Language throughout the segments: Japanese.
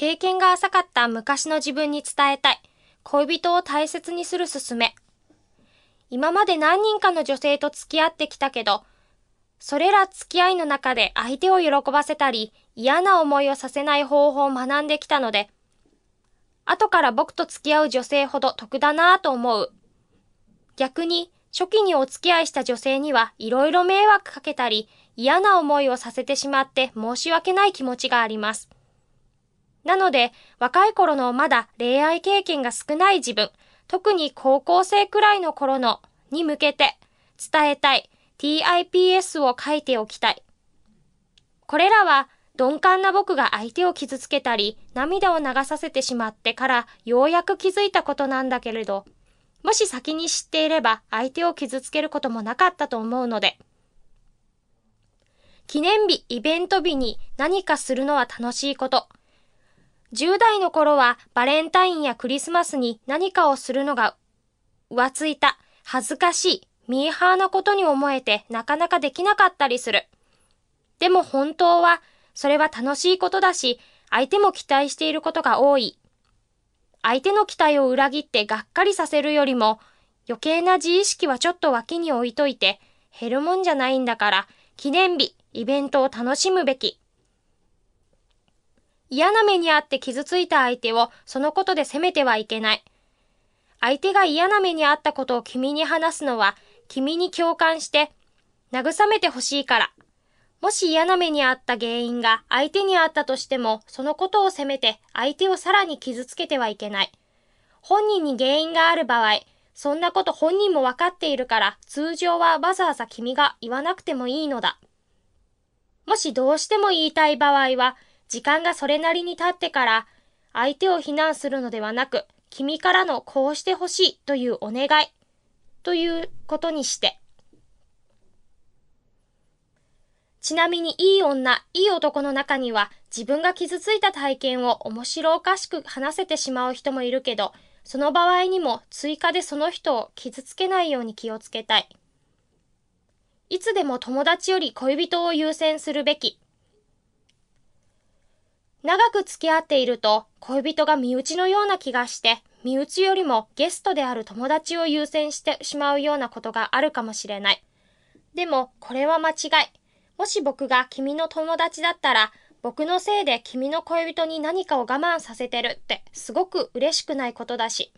経験が浅かった昔の自分に伝えたい。恋人を大切にするすすめ。今まで何人かの女性と付き合ってきたけど、それら付き合いの中で相手を喜ばせたり、嫌な思いをさせない方法を学んできたので、後から僕と付き合う女性ほど得だなぁと思う。逆に、初期にお付き合いした女性にはいろいろ迷惑かけたり、嫌な思いをさせてしまって申し訳ない気持ちがあります。なので、若い頃のまだ恋愛経験が少ない自分、特に高校生くらいの頃のに向けて伝えたい TIPS を書いておきたい。これらは鈍感な僕が相手を傷つけたり、涙を流させてしまってからようやく気づいたことなんだけれど、もし先に知っていれば相手を傷つけることもなかったと思うので、記念日、イベント日に何かするのは楽しいこと。10代の頃はバレンタインやクリスマスに何かをするのが浮ついた、恥ずかしい、ミーハーなことに思えてなかなかできなかったりする。でも本当は、それは楽しいことだし、相手も期待していることが多い。相手の期待を裏切ってがっかりさせるよりも、余計な自意識はちょっと脇に置いといて、減るもんじゃないんだから、記念日、イベントを楽しむべき。嫌な目にあって傷ついた相手をそのことで責めてはいけない。相手が嫌な目にあったことを君に話すのは、君に共感して、慰めてほしいから。もし嫌な目にあった原因が相手にあったとしても、そのことを責めて相手をさらに傷つけてはいけない。本人に原因がある場合、そんなこと本人もわかっているから、通常はわざわざ君が言わなくてもいいのだ。もしどうしても言いたい場合は、時間がそれなりに経ってから相手を非難するのではなく、君からのこうしてほしいというお願いということにして。ちなみにいい女、いい男の中には自分が傷ついた体験を面白おかしく話せてしまう人もいるけど、その場合にも追加でその人を傷つけないように気をつけたい。いつでも友達より恋人を優先するべき。長く付き合っていると恋人が身内のような気がして、身内よりもゲストである友達を優先してしまうようなことがあるかもしれない。でも、これは間違い。もし僕が君の友達だったら、僕のせいで君の恋人に何かを我慢させてるってすごく嬉しくないことだし。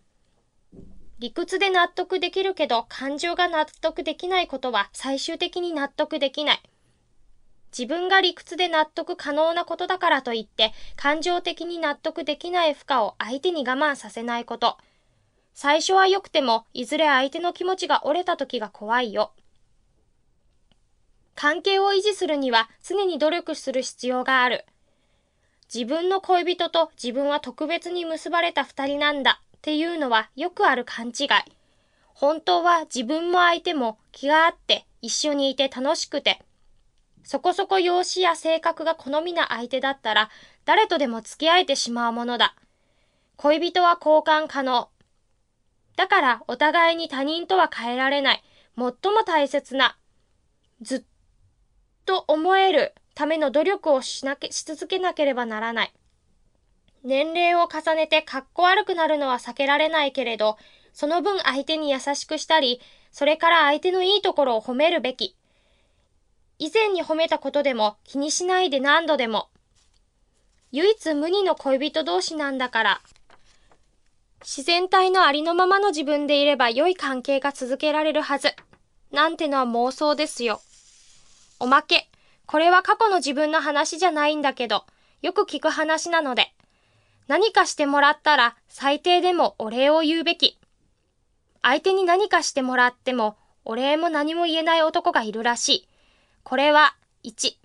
理屈で納得できるけど感情が納得できないことは最終的に納得できない。自分が理屈で納得可能なことだからといって、感情的に納得できない負荷を相手に我慢させないこと。最初は良くても、いずれ相手の気持ちが折れた時が怖いよ。関係を維持するには常に努力する必要がある。自分の恋人と自分は特別に結ばれた二人なんだっていうのはよくある勘違い。本当は自分も相手も気があって一緒にいて楽しくてそこそこ容姿や性格が好みな相手だったら、誰とでも付き合えてしまうものだ。恋人は交換可能。だからお互いに他人とは変えられない、最も大切な、ずっと思えるための努力をしなけ、し続けなければならない。年齢を重ねて格好悪くなるのは避けられないけれど、その分相手に優しくしたり、それから相手のいいところを褒めるべき。以前に褒めたことでも気にしないで何度でも。唯一無二の恋人同士なんだから。自然体のありのままの自分でいれば良い関係が続けられるはず。なんてのは妄想ですよ。おまけ。これは過去の自分の話じゃないんだけど、よく聞く話なので。何かしてもらったら最低でもお礼を言うべき。相手に何かしてもらってもお礼も何も言えない男がいるらしい。これは、1、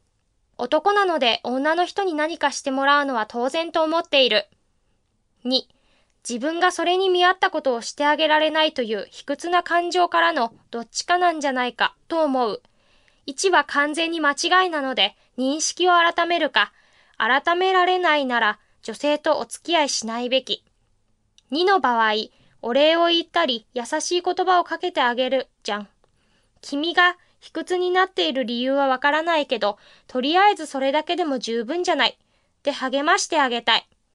男なので女の人に何かしてもらうのは当然と思っている。2、自分がそれに見合ったことをしてあげられないという卑屈な感情からのどっちかなんじゃないかと思う。1は完全に間違いなので認識を改めるか、改められないなら女性とお付き合いしないべき。2の場合、お礼を言ったり優しい言葉をかけてあげるじゃん。君が卑屈になっている理由はわからないけど、とりあえずそれだけでも十分じゃない。で励ましてあげたい。